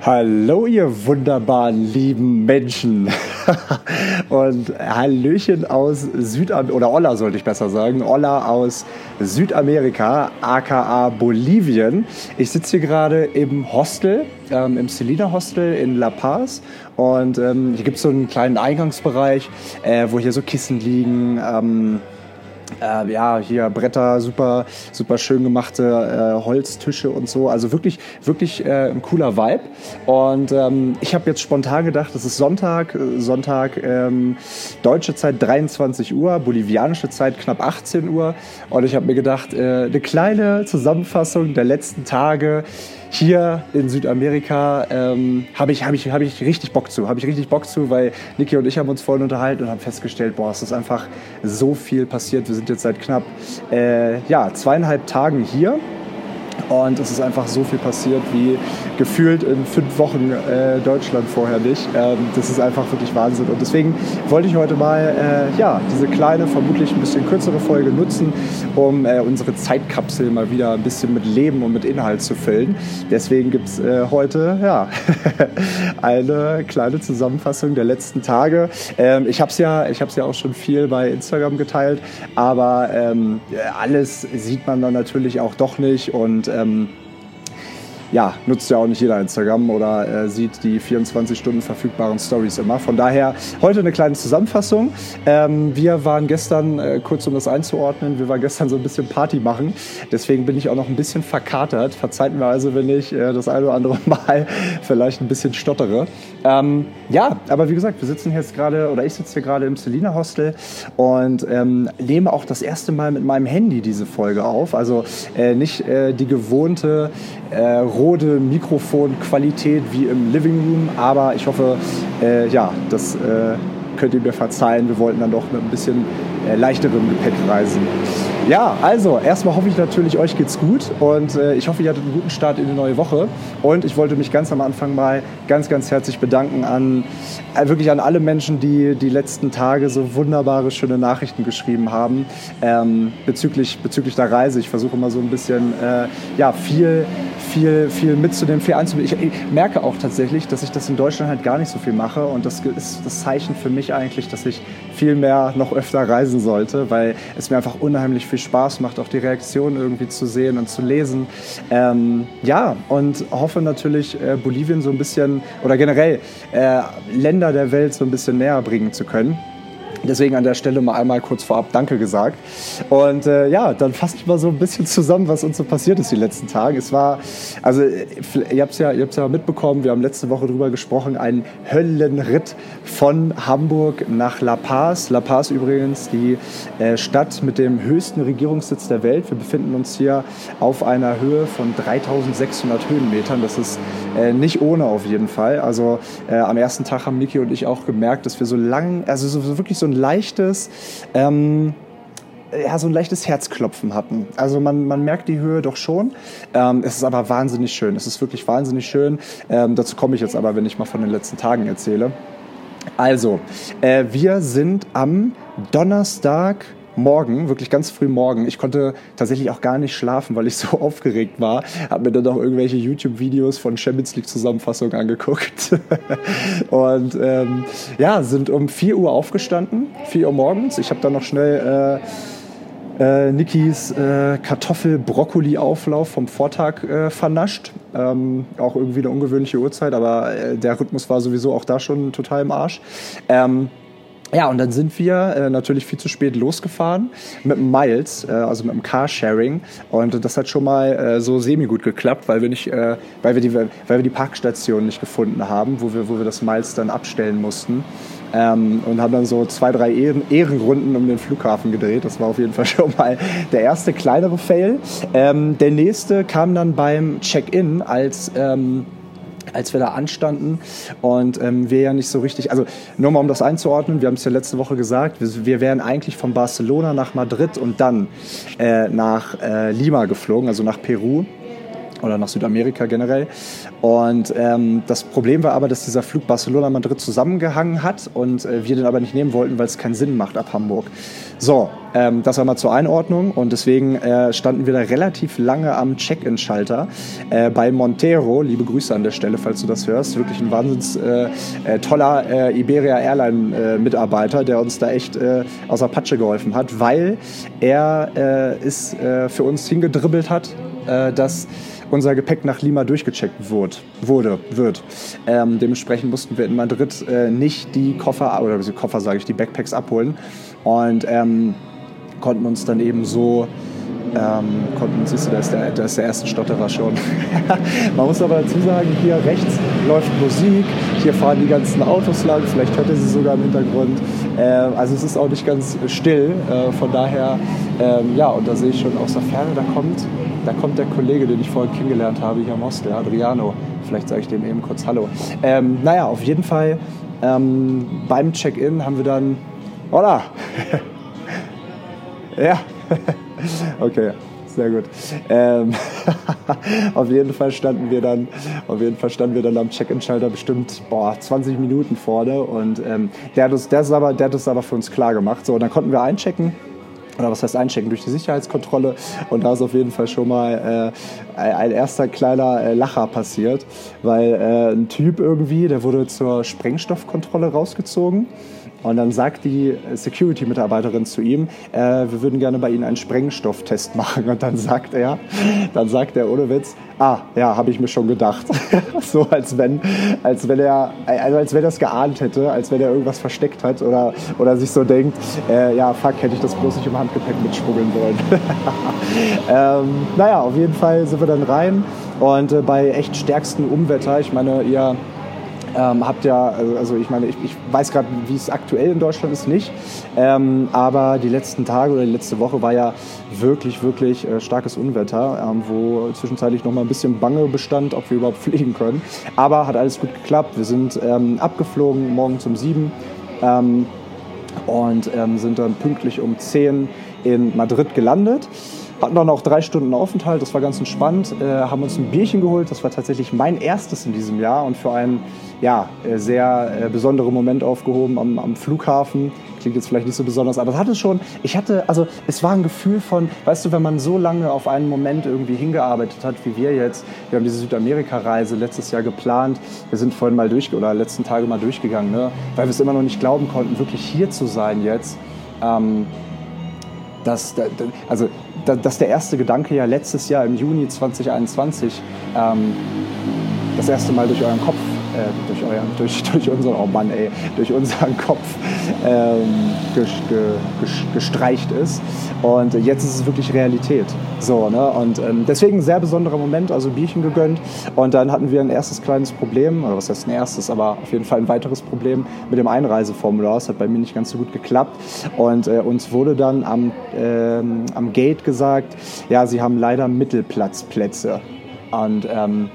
Hallo, ihr wunderbaren lieben Menschen. Und Hallöchen aus Südamerika, oder Olla sollte ich besser sagen, Olla aus Südamerika, aka Bolivien. Ich sitze hier gerade im Hostel, ähm, im Celina Hostel in La Paz. Und ähm, hier gibt es so einen kleinen Eingangsbereich, äh, wo hier so Kissen liegen. Ähm, äh, ja, hier Bretter, super, super schön gemachte äh, Holztische und so. Also wirklich, wirklich äh, ein cooler Vibe. Und ähm, ich habe jetzt spontan gedacht, es ist Sonntag, Sonntag ähm, deutsche Zeit 23 Uhr, bolivianische Zeit knapp 18 Uhr. Und ich habe mir gedacht, äh, eine kleine Zusammenfassung der letzten Tage hier in Südamerika ähm, habe ich, hab ich, hab ich richtig Bock zu. Habe ich richtig Bock zu, weil Niki und ich haben uns vorhin unterhalten und haben festgestellt, boah, es ist einfach so viel passiert. Wir sind jetzt seit knapp äh, ja, zweieinhalb Tagen hier und es ist einfach so viel passiert wie gefühlt in fünf Wochen äh, Deutschland vorher nicht. Ähm, das ist einfach wirklich Wahnsinn. Und deswegen wollte ich heute mal äh, ja, diese kleine, vermutlich ein bisschen kürzere Folge nutzen, um äh, unsere Zeitkapsel mal wieder ein bisschen mit Leben und mit Inhalt zu füllen. Deswegen gibt es äh, heute ja, eine kleine Zusammenfassung der letzten Tage. Ähm, ich habe es ja, ja auch schon viel bei Instagram geteilt, aber ähm, alles sieht man dann natürlich auch doch nicht. Und ähm, ja, nutzt ja auch nicht jeder Instagram oder äh, sieht die 24 Stunden verfügbaren Stories immer. Von daher heute eine kleine Zusammenfassung. Ähm, wir waren gestern, äh, kurz um das einzuordnen, wir waren gestern so ein bisschen Party machen. Deswegen bin ich auch noch ein bisschen verkatert. Verzeiht mir also, wenn ich äh, das eine oder andere Mal vielleicht ein bisschen stottere. Ähm, ja, aber wie gesagt, wir sitzen jetzt gerade, oder ich sitze hier gerade im Selina Hostel und ähm, nehme auch das erste Mal mit meinem Handy diese Folge auf. Also äh, nicht äh, die gewohnte äh, rote Mikrofonqualität wie im Living Room, aber ich hoffe, äh, ja, das äh, könnt ihr mir verzeihen. Wir wollten dann doch mit ein bisschen äh, leichterem Gepäck reisen. Ja, also erstmal hoffe ich natürlich, euch geht's gut und äh, ich hoffe, ihr hattet einen guten Start in die neue Woche. Und ich wollte mich ganz am Anfang mal ganz, ganz herzlich bedanken an äh, wirklich an alle Menschen, die die letzten Tage so wunderbare, schöne Nachrichten geschrieben haben ähm, bezüglich, bezüglich der Reise. Ich versuche immer so ein bisschen äh, ja, viel viel, viel mitzunehmen, viel anzubieten. Ich, ich, merke auch tatsächlich, dass ich das in Deutschland halt gar nicht so viel mache und das ist das Zeichen für mich eigentlich, dass ich viel mehr noch öfter reisen sollte, weil es mir einfach unheimlich viel Spaß macht, auch die Reaktionen irgendwie zu sehen und zu lesen. Ähm, ja, und hoffe natürlich, äh, Bolivien so ein bisschen oder generell äh, Länder der Welt so ein bisschen näher bringen zu können. Deswegen an der Stelle mal einmal kurz vorab Danke gesagt. Und äh, ja, dann fasse ich mal so ein bisschen zusammen, was uns so passiert ist die letzten Tage. Es war, also ihr habt es ja, ja mitbekommen, wir haben letzte Woche drüber gesprochen, ein Höllenritt von Hamburg nach La Paz. La Paz übrigens die äh, Stadt mit dem höchsten Regierungssitz der Welt. Wir befinden uns hier auf einer Höhe von 3600 Höhenmetern. Das ist äh, nicht ohne auf jeden Fall. Also äh, am ersten Tag haben Niki und ich auch gemerkt, dass wir so lang, also so, wirklich so ein leichtes, ähm, ja, so ein leichtes Herzklopfen hatten. Also man, man merkt die Höhe doch schon. Ähm, es ist aber wahnsinnig schön. Es ist wirklich wahnsinnig schön. Ähm, dazu komme ich jetzt aber, wenn ich mal von den letzten Tagen erzähle. Also, äh, wir sind am Donnerstag morgen, wirklich ganz früh morgen. Ich konnte tatsächlich auch gar nicht schlafen, weil ich so aufgeregt war. Habe mir dann auch irgendwelche YouTube-Videos von Champions League-Zusammenfassungen angeguckt. und ähm, ja, sind um 4 Uhr aufgestanden, 4 Uhr morgens. Ich habe dann noch schnell... Äh, äh, Nikis äh, Kartoffel-Brokkoli-Auflauf vom Vortag äh, vernascht. Ähm, auch irgendwie eine ungewöhnliche Uhrzeit, aber äh, der Rhythmus war sowieso auch da schon total im Arsch. Ähm, ja, und dann sind wir äh, natürlich viel zu spät losgefahren mit dem Miles, äh, also mit dem Carsharing. Und das hat schon mal äh, so semi-gut geklappt, weil wir, nicht, äh, weil, wir die, weil wir die Parkstation nicht gefunden haben, wo wir, wo wir das Miles dann abstellen mussten. Ähm, und haben dann so zwei, drei Ehren, Ehrenrunden um den Flughafen gedreht. Das war auf jeden Fall schon mal der erste kleinere Fail. Ähm, der nächste kam dann beim Check-in, als... Ähm, als wir da anstanden und ähm, wir ja nicht so richtig, also nur mal um das einzuordnen, wir haben es ja letzte Woche gesagt, wir, wir wären eigentlich von Barcelona nach Madrid und dann äh, nach äh, Lima geflogen, also nach Peru. Oder nach Südamerika generell. Und ähm, das Problem war aber, dass dieser Flug Barcelona-Madrid zusammengehangen hat und äh, wir den aber nicht nehmen wollten, weil es keinen Sinn macht ab Hamburg. So, ähm, das war mal zur Einordnung und deswegen äh, standen wir da relativ lange am Check-in-Schalter äh, bei Montero. Liebe Grüße an der Stelle, falls du das hörst. Wirklich ein wahnsinns äh, äh toller äh, Iberia Airline-Mitarbeiter, der uns da echt äh, aus der Patsche geholfen hat, weil er es für uns hingedribbelt hat, dass unser Gepäck nach Lima durchgecheckt wurde. wurde wird. Ähm, dementsprechend mussten wir in Madrid äh, nicht die Koffer, oder die Koffer sage ich, die Backpacks abholen und ähm, konnten uns dann eben so ähm, konnten, siehst du, da ist, der, da ist der erste Stotterer schon. Man muss aber dazu sagen, hier rechts läuft Musik, hier fahren die ganzen Autos lang, vielleicht hört ihr sie sogar im Hintergrund. Äh, also es ist auch nicht ganz still, äh, von daher, ähm, ja, und da sehe ich schon aus der Ferne, da kommt, da kommt der Kollege, den ich vorhin kennengelernt habe hier am Hostel, Adriano. Vielleicht sage ich dem eben kurz Hallo. Ähm, naja, auf jeden Fall ähm, beim Check-in haben wir dann, hola, ja, okay, sehr gut. Ähm, auf jeden Fall standen wir dann, auf jeden Fall standen wir dann am Check-in-Schalter bestimmt boah, 20 Minuten vorne und ähm, der, hat das, der, ist aber, der hat das aber für uns klar gemacht. So, und dann konnten wir einchecken oder was heißt einchecken, durch die Sicherheitskontrolle. Und da ist auf jeden Fall schon mal äh, ein erster kleiner äh, Lacher passiert, weil äh, ein Typ irgendwie, der wurde zur Sprengstoffkontrolle rausgezogen und dann sagt die Security-Mitarbeiterin zu ihm, äh, wir würden gerne bei Ihnen einen Sprengstofftest machen. Und dann sagt er, dann sagt er ohne Witz, ah, ja, habe ich mir schon gedacht. so als wenn, als wenn er, also als wenn er es geahnt hätte, als wenn er irgendwas versteckt hat oder, oder sich so denkt, äh, ja, fuck, hätte ich das bloß nicht im Handgepäck mitschmuggeln wollen. ähm, naja, auf jeden Fall sind wir dann rein und äh, bei echt stärkstem Umwetter, ich meine, ihr ähm, habt ja, also, also ich meine, ich, ich weiß gerade, wie es aktuell in Deutschland ist, nicht. Ähm, aber die letzten Tage oder die letzte Woche war ja wirklich, wirklich äh, starkes Unwetter, ähm, wo zwischenzeitlich noch mal ein bisschen Bange bestand, ob wir überhaupt fliegen können. Aber hat alles gut geklappt. Wir sind ähm, abgeflogen morgens um sieben ähm, und ähm, sind dann pünktlich um zehn in Madrid gelandet. Hatten dann auch drei Stunden Aufenthalt, das war ganz entspannt. Äh, haben uns ein Bierchen geholt, das war tatsächlich mein erstes in diesem Jahr und für einen ja, äh, sehr äh, besonderen Moment aufgehoben am, am, Flughafen. Klingt jetzt vielleicht nicht so besonders, aber es hatte schon, ich hatte, also es war ein Gefühl von, weißt du, wenn man so lange auf einen Moment irgendwie hingearbeitet hat, wie wir jetzt, wir haben diese Südamerika-Reise letztes Jahr geplant, wir sind vorhin mal durch, oder letzten Tage mal durchgegangen, ne? weil wir es immer noch nicht glauben konnten, wirklich hier zu sein jetzt. Ähm, dass, also, dass der erste Gedanke ja letztes Jahr im Juni 2021 ähm, das erste Mal durch euren Kopf durch, euren, durch, durch unseren, oh Mann, ey, durch unseren Kopf ähm, gestreicht ist. Und jetzt ist es wirklich Realität. So, ne? Und ähm, deswegen ein sehr besonderer Moment, also Bierchen gegönnt. Und dann hatten wir ein erstes kleines Problem, oder was heißt ein erstes, aber auf jeden Fall ein weiteres Problem mit dem Einreiseformular. Das hat bei mir nicht ganz so gut geklappt. Und äh, uns wurde dann am, äh, am Gate gesagt, ja, sie haben leider Mittelplatzplätze. Und ähm,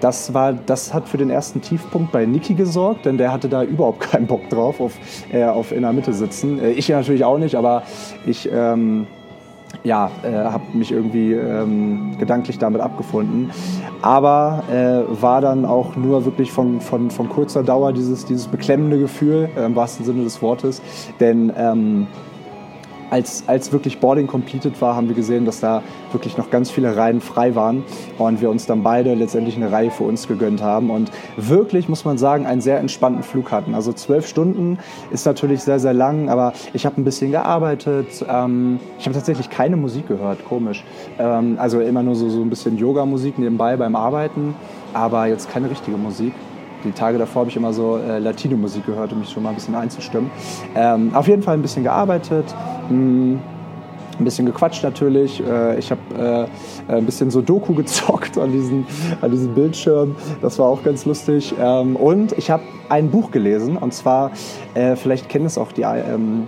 das, war, das hat für den ersten Tiefpunkt bei Niki gesorgt, denn der hatte da überhaupt keinen Bock drauf, auf, äh, auf in der Mitte sitzen. Äh, ich natürlich auch nicht, aber ich ähm, ja, äh, habe mich irgendwie ähm, gedanklich damit abgefunden. Aber äh, war dann auch nur wirklich von, von, von kurzer Dauer dieses, dieses beklemmende Gefühl, äh, im wahrsten Sinne des Wortes. Denn ähm, als, als wirklich Boarding completed war, haben wir gesehen, dass da wirklich noch ganz viele Reihen frei waren und wir uns dann beide letztendlich eine Reihe für uns gegönnt haben und wirklich, muss man sagen, einen sehr entspannten Flug hatten. Also zwölf Stunden ist natürlich sehr, sehr lang, aber ich habe ein bisschen gearbeitet. Ähm, ich habe tatsächlich keine Musik gehört, komisch. Ähm, also immer nur so, so ein bisschen Yoga-Musik nebenbei beim Arbeiten, aber jetzt keine richtige Musik die Tage davor habe ich immer so äh, Latino-Musik gehört, um mich schon mal ein bisschen einzustimmen. Ähm, auf jeden Fall ein bisschen gearbeitet. Mh, hm, ein bisschen gequatscht natürlich. Äh, ich habe äh, ein bisschen so Doku gezockt an diesem, an diesem Bildschirm. Das war auch ganz lustig. Ähm, und ich habe ein Buch gelesen. Und zwar, äh, vielleicht kennen es auch die ähm,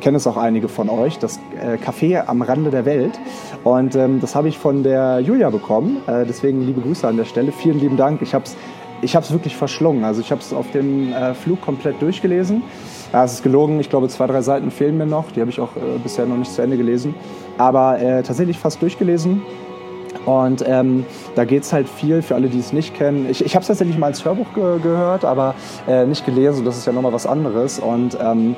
kennen es auch einige von euch, das Café am Rande der Welt. Und ähm, das habe ich von der Julia bekommen. Deswegen liebe Grüße an der Stelle. Vielen lieben Dank. Ich habe es ich habe es wirklich verschlungen. Also ich habe es auf dem äh, Flug komplett durchgelesen. Ja, es ist gelogen. Ich glaube, zwei, drei Seiten fehlen mir noch. Die habe ich auch äh, bisher noch nicht zu Ende gelesen. Aber äh, tatsächlich fast durchgelesen. Und ähm, da geht es halt viel, für alle, die es nicht kennen. Ich, ich habe es tatsächlich mal als Hörbuch ge gehört, aber äh, nicht gelesen. Das ist ja nochmal was anderes. Und ähm,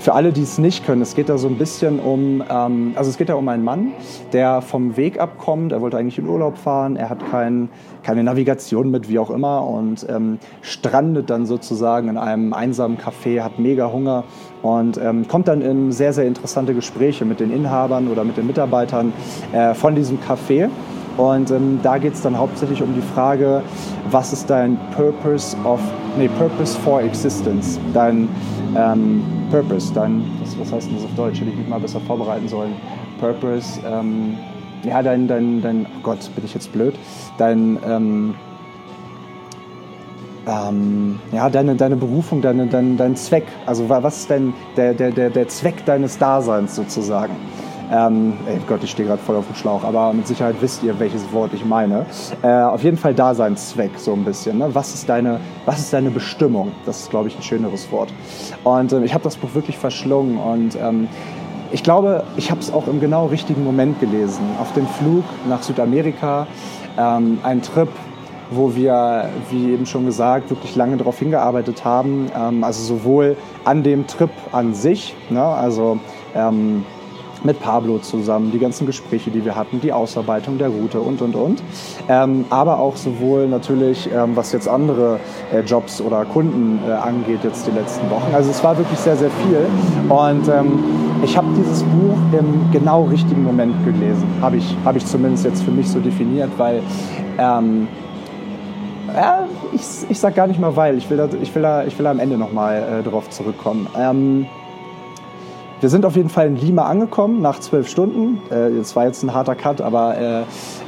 für alle, die es nicht können, es geht da so ein bisschen um, ähm, also es geht da um einen Mann, der vom Weg abkommt. Er wollte eigentlich in Urlaub fahren. Er hat kein, keine Navigation mit, wie auch immer, und ähm, strandet dann sozusagen in einem einsamen Café, hat mega Hunger und ähm, kommt dann in sehr, sehr interessante Gespräche mit den Inhabern oder mit den Mitarbeitern äh, von diesem Café. Und ähm, da geht es dann hauptsächlich um die Frage, was ist dein Purpose of, nee, Purpose for Existence, dein ähm, Purpose, dein, was, was heißt denn das auf Deutsch? Hätte ich mich mal besser vorbereiten sollen. Purpose, ähm, ja, dein, dein, dein, oh Gott, bin ich jetzt blöd, dein, ähm, ähm, ja, deine, deine Berufung, deine, dein, dein Zweck. Also was ist denn der, der, der, der Zweck deines Daseins sozusagen? Ähm, ey Gott, ich stehe gerade voll auf dem Schlauch, aber mit Sicherheit wisst ihr, welches Wort ich meine. Äh, auf jeden Fall Daseinszweck, so ein bisschen. Ne? Was, ist deine, was ist deine Bestimmung? Das ist, glaube ich, ein schöneres Wort. Und äh, ich habe das Buch wirklich verschlungen und ähm, ich glaube, ich habe es auch im genau richtigen Moment gelesen. Auf dem Flug nach Südamerika, ähm, ein Trip, wo wir, wie eben schon gesagt, wirklich lange darauf hingearbeitet haben. Ähm, also sowohl an dem Trip an sich, ne, also ähm, mit Pablo zusammen, die ganzen Gespräche, die wir hatten, die Ausarbeitung der Route und, und, und. Ähm, aber auch sowohl natürlich, ähm, was jetzt andere äh, Jobs oder Kunden äh, angeht, jetzt die letzten Wochen. Also es war wirklich sehr, sehr viel. Und ähm, ich habe dieses Buch im genau richtigen Moment gelesen. Habe ich, hab ich zumindest jetzt für mich so definiert, weil ähm, ja, ich, ich sag gar nicht mal weil, ich will da, ich will da, ich will da am Ende nochmal äh, drauf zurückkommen. Ähm, wir sind auf jeden Fall in Lima angekommen nach zwölf Stunden. Äh, das war jetzt ein harter Cut, aber äh,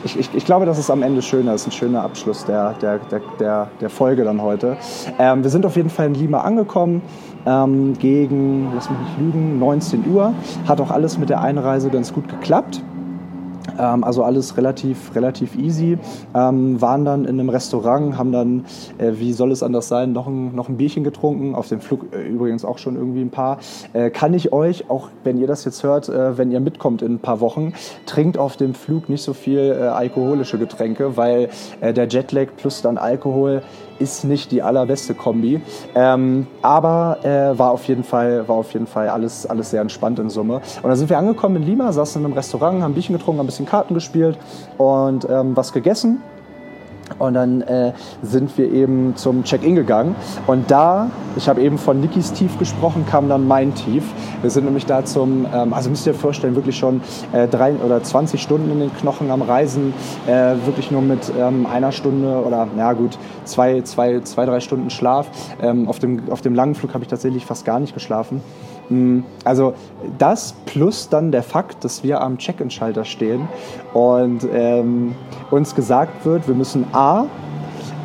ich, ich, ich, glaube, das ist am Ende schöner. Das ist ein schöner Abschluss der, der, der, der, Folge dann heute. Ähm, wir sind auf jeden Fall in Lima angekommen. Ähm, gegen, lass mich nicht lügen, 19 Uhr. Hat auch alles mit der Einreise ganz gut geklappt. Ähm, also alles relativ, relativ easy. Ähm, waren dann in einem Restaurant, haben dann, äh, wie soll es anders sein, noch ein, noch ein Bierchen getrunken. Auf dem Flug äh, übrigens auch schon irgendwie ein paar. Äh, kann ich euch, auch wenn ihr das jetzt hört, äh, wenn ihr mitkommt in ein paar Wochen, trinkt auf dem Flug nicht so viel äh, alkoholische Getränke, weil äh, der Jetlag plus dann Alkohol ist nicht die allerbeste Kombi. Ähm, aber äh, war auf jeden Fall, war auf jeden Fall alles, alles sehr entspannt in Summe. Und dann sind wir angekommen in Lima, saßen in einem Restaurant, haben ein Bierchen getrunken, haben ein bisschen Karten gespielt und ähm, was gegessen. Und dann äh, sind wir eben zum Check-in gegangen. Und da, ich habe eben von Nikis Tief gesprochen, kam dann mein Tief. Wir sind nämlich da zum, ähm, also müsst ihr euch vorstellen, wirklich schon äh, drei oder 20 Stunden in den Knochen am Reisen. Äh, wirklich nur mit ähm, einer Stunde oder, ja gut, zwei, zwei, zwei drei Stunden Schlaf. Ähm, auf, dem, auf dem langen Flug habe ich tatsächlich fast gar nicht geschlafen. Mm, also das plus dann der Fakt, dass wir am Check-in-Schalter stehen und ähm, uns gesagt wird, wir müssen A,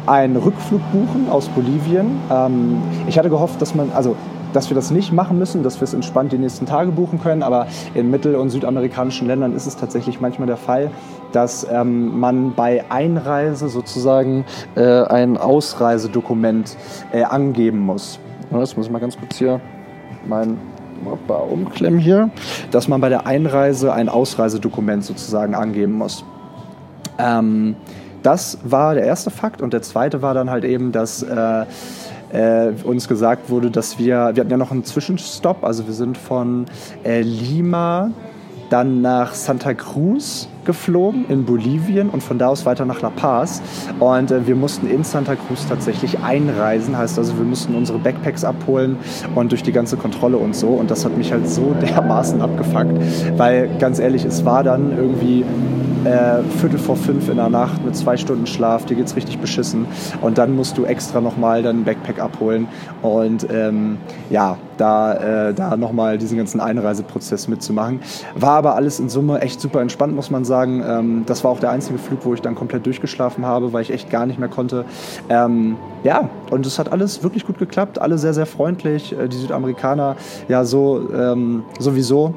einen Rückflug buchen aus Bolivien. Ähm, ich hatte gehofft, dass man, also dass wir das nicht machen müssen, dass wir es entspannt die nächsten Tage buchen können. Aber in mittel- und südamerikanischen Ländern ist es tatsächlich manchmal der Fall, dass ähm, man bei Einreise sozusagen äh, ein Ausreisedokument äh, angeben muss. Das muss ich mal ganz kurz hier mein umklemmen hier, dass man bei der Einreise ein Ausreisedokument sozusagen angeben muss. Ähm, das war der erste Fakt und der zweite war dann halt eben, dass äh, äh, uns gesagt wurde, dass wir, wir hatten ja noch einen Zwischenstopp, also wir sind von äh, Lima dann nach Santa Cruz geflogen in Bolivien und von da aus weiter nach La Paz. Und äh, wir mussten in Santa Cruz tatsächlich einreisen, heißt also, wir mussten unsere Backpacks abholen und durch die ganze Kontrolle und so. Und das hat mich halt so dermaßen abgefuckt, weil ganz ehrlich, es war dann irgendwie äh, Viertel vor fünf in der Nacht mit zwei Stunden Schlaf, dir geht's richtig beschissen. Und dann musst du extra nochmal deinen Backpack abholen und ähm, ja, da, äh, da nochmal diesen ganzen Einreiseprozess mitzumachen. War aber alles in Summe echt super entspannt, muss man sagen. Ähm, das war auch der einzige Flug, wo ich dann komplett durchgeschlafen habe, weil ich echt gar nicht mehr konnte. Ähm, ja, und es hat alles wirklich gut geklappt, alle sehr, sehr freundlich. Äh, die Südamerikaner ja so ähm, sowieso.